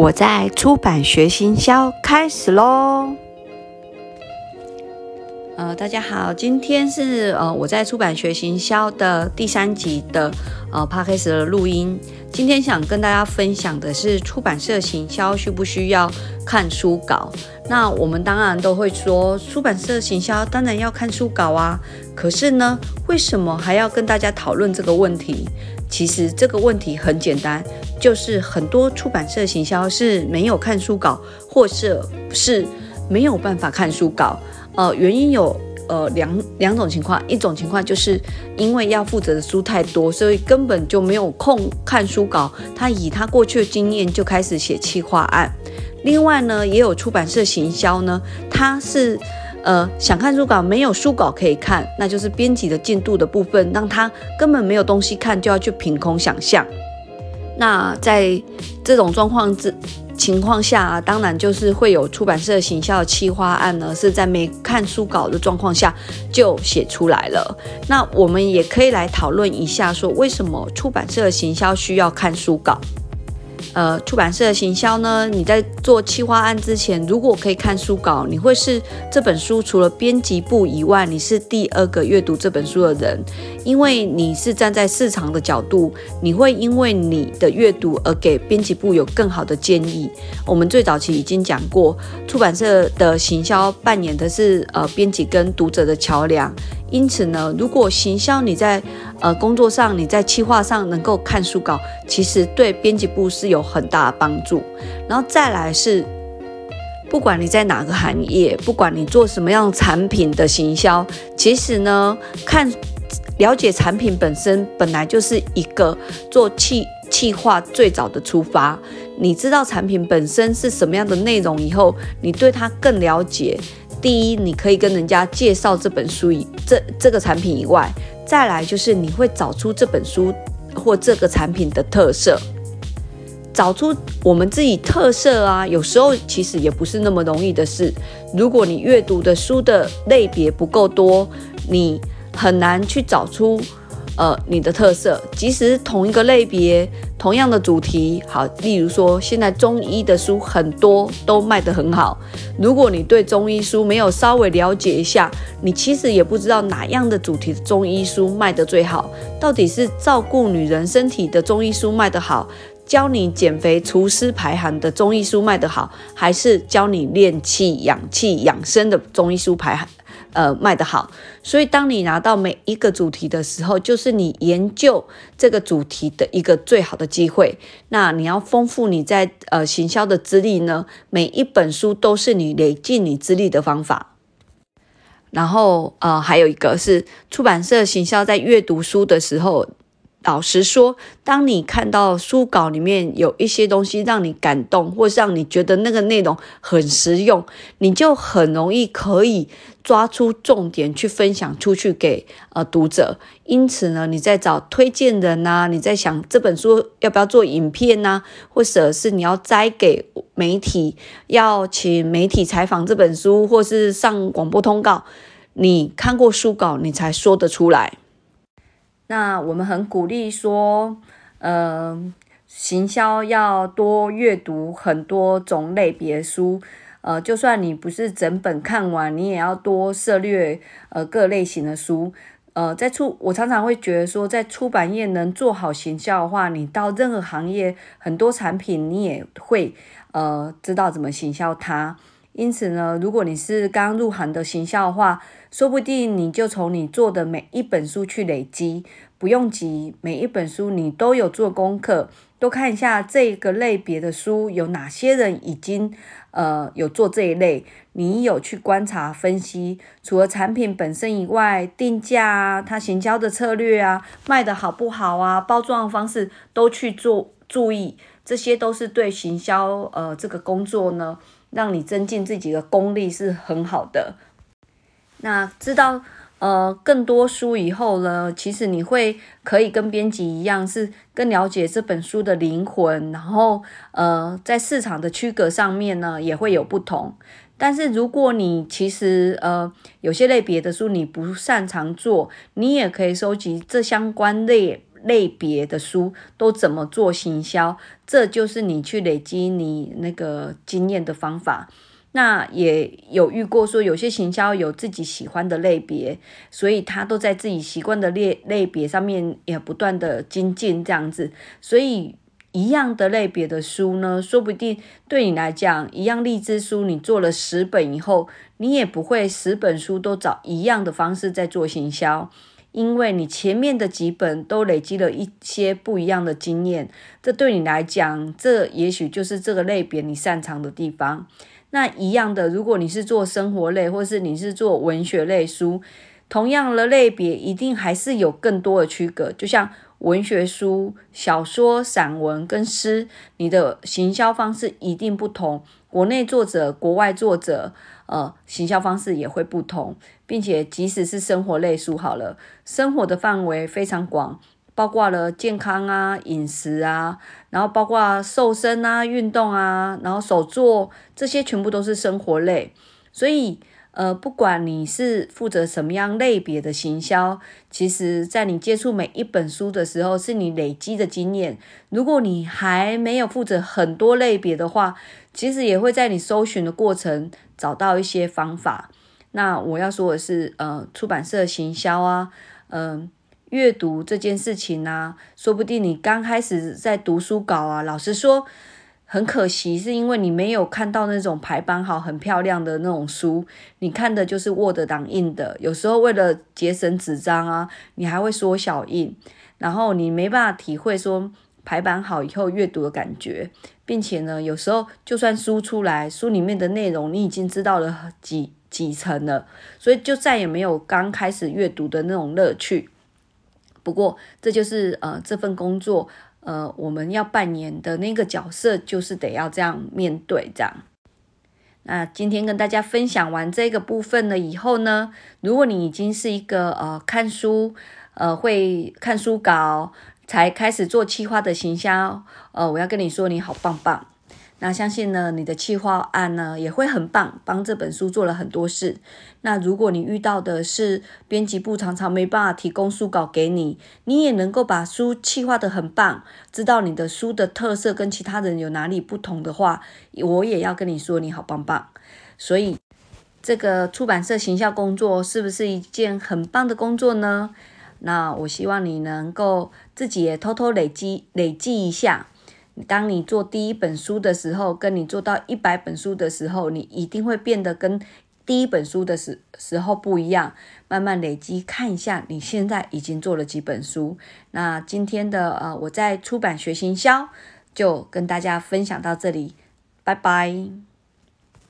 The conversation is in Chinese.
我在出版学行销开始喽。呃，大家好，今天是呃我在出版学行销的第三集的呃 podcast 的录音。今天想跟大家分享的是出版社行销需不需要看书稿？那我们当然都会说，出版社行销当然要看书稿啊。可是呢，为什么还要跟大家讨论这个问题？其实这个问题很简单，就是很多出版社行销是没有看书稿，或者是没有办法看书稿。呃，原因有呃两两种情况，一种情况就是因为要负责的书太多，所以根本就没有空看书稿。他以他过去的经验就开始写企划案。另外呢，也有出版社行销呢，他是。呃，想看书稿没有书稿可以看，那就是编辑的进度的部分，让他根本没有东西看，就要去凭空想象。那在这种状况之情况下，当然就是会有出版社行销的企划案呢，是在没看书稿的状况下就写出来了。那我们也可以来讨论一下，说为什么出版社行销需要看书稿？呃，出版社的行销呢？你在做企划案之前，如果可以看书稿，你会是这本书除了编辑部以外，你是第二个阅读这本书的人，因为你是站在市场的角度，你会因为你的阅读而给编辑部有更好的建议。我们最早期已经讲过，出版社的行销扮演的是呃编辑跟读者的桥梁。因此呢，如果行销你在呃工作上，你在企划上能够看书稿，其实对编辑部是有很大的帮助。然后再来是，不管你在哪个行业，不管你做什么样产品的行销，其实呢，看了解产品本身本来就是一个做企企划最早的出发。你知道产品本身是什么样的内容以后，你对它更了解。第一，你可以跟人家介绍这本书以这这个产品以外，再来就是你会找出这本书或这个产品的特色，找出我们自己特色啊。有时候其实也不是那么容易的事。如果你阅读的书的类别不够多，你很难去找出。呃，你的特色，即使同一个类别、同样的主题，好，例如说，现在中医的书很多都卖得很好。如果你对中医书没有稍微了解一下，你其实也不知道哪样的主题的中医书卖得最好。到底是照顾女人身体的中医书卖得好，教你减肥、除湿排寒的中医书卖得好，还是教你练气、养气、养生的中医书排寒？呃，卖得好，所以当你拿到每一个主题的时候，就是你研究这个主题的一个最好的机会。那你要丰富你在呃行销的资历呢，每一本书都是你累积你资历的方法。然后呃，还有一个是出版社行销在阅读书的时候。老实说，当你看到书稿里面有一些东西让你感动，或是让你觉得那个内容很实用，你就很容易可以抓出重点去分享出去给呃读者。因此呢，你在找推荐人呐，你在想这本书要不要做影片呐，或者是你要摘给媒体，要请媒体采访这本书，或是上广播通告，你看过书稿，你才说得出来。那我们很鼓励说，呃，行销要多阅读很多种类别书，呃，就算你不是整本看完，你也要多涉略呃各类型的书。呃，在出我常常会觉得说，在出版业能做好行销的话，你到任何行业，很多产品你也会呃知道怎么行销它。因此呢，如果你是刚入行的行销的话，说不定你就从你做的每一本书去累积，不用急，每一本书你都有做功课，都看一下这个类别的书有哪些人已经呃有做这一类，你有去观察分析，除了产品本身以外，定价啊，它行销的策略啊，卖的好不好啊，包装方式都去做注意，这些都是对行销呃这个工作呢，让你增进自己的功力是很好的。那知道呃更多书以后呢，其实你会可以跟编辑一样，是更了解这本书的灵魂，然后呃在市场的区隔上面呢也会有不同。但是如果你其实呃有些类别的书你不擅长做，你也可以收集这相关类类别的书都怎么做行销，这就是你去累积你那个经验的方法。那也有遇过说，有些行销有自己喜欢的类别，所以他都在自己习惯的类类别上面也不断的精进这样子。所以一样的类别的书呢，说不定对你来讲，一样励志书，你做了十本以后，你也不会十本书都找一样的方式在做行销。因为你前面的几本都累积了一些不一样的经验，这对你来讲，这也许就是这个类别你擅长的地方。那一样的，如果你是做生活类，或是你是做文学类书，同样的类别一定还是有更多的区隔。就像文学书、小说、散文跟诗，你的行销方式一定不同。国内作者、国外作者。呃，行销方式也会不同，并且即使是生活类书好了，生活的范围非常广，包括了健康啊、饮食啊，然后包括瘦身啊、运动啊，然后手作这些全部都是生活类。所以，呃，不管你是负责什么样类别的行销，其实在你接触每一本书的时候，是你累积的经验。如果你还没有负责很多类别的话，其实也会在你搜寻的过程。找到一些方法。那我要说的是，呃，出版社行销啊，嗯，阅读这件事情啊，说不定你刚开始在读书稿啊，老实说，很可惜，是因为你没有看到那种排版好、很漂亮的那种书，你看的就是 Word 档印的。有时候为了节省纸张啊，你还会缩小印，然后你没办法体会说。排版好以后阅读的感觉，并且呢，有时候就算书出来，书里面的内容你已经知道了几几层了，所以就再也没有刚开始阅读的那种乐趣。不过这就是呃这份工作呃我们要扮演的那个角色，就是得要这样面对这样。那今天跟大家分享完这个部分了以后呢，如果你已经是一个呃看书呃会看书稿。才开始做企划的行销，呃，我要跟你说你好棒棒。那相信呢，你的企划案呢也会很棒，帮这本书做了很多事。那如果你遇到的是编辑部常常没办法提供书稿给你，你也能够把书企划的很棒，知道你的书的特色跟其他人有哪里不同的话，我也要跟你说你好棒棒。所以这个出版社行销工作是不是一件很棒的工作呢？那我希望你能够自己也偷偷累积累积一下。当你做第一本书的时候，跟你做到一百本书的时候，你一定会变得跟第一本书的时时候不一样。慢慢累积，看一下你现在已经做了几本书。那今天的呃，我在出版学行销就跟大家分享到这里，拜拜。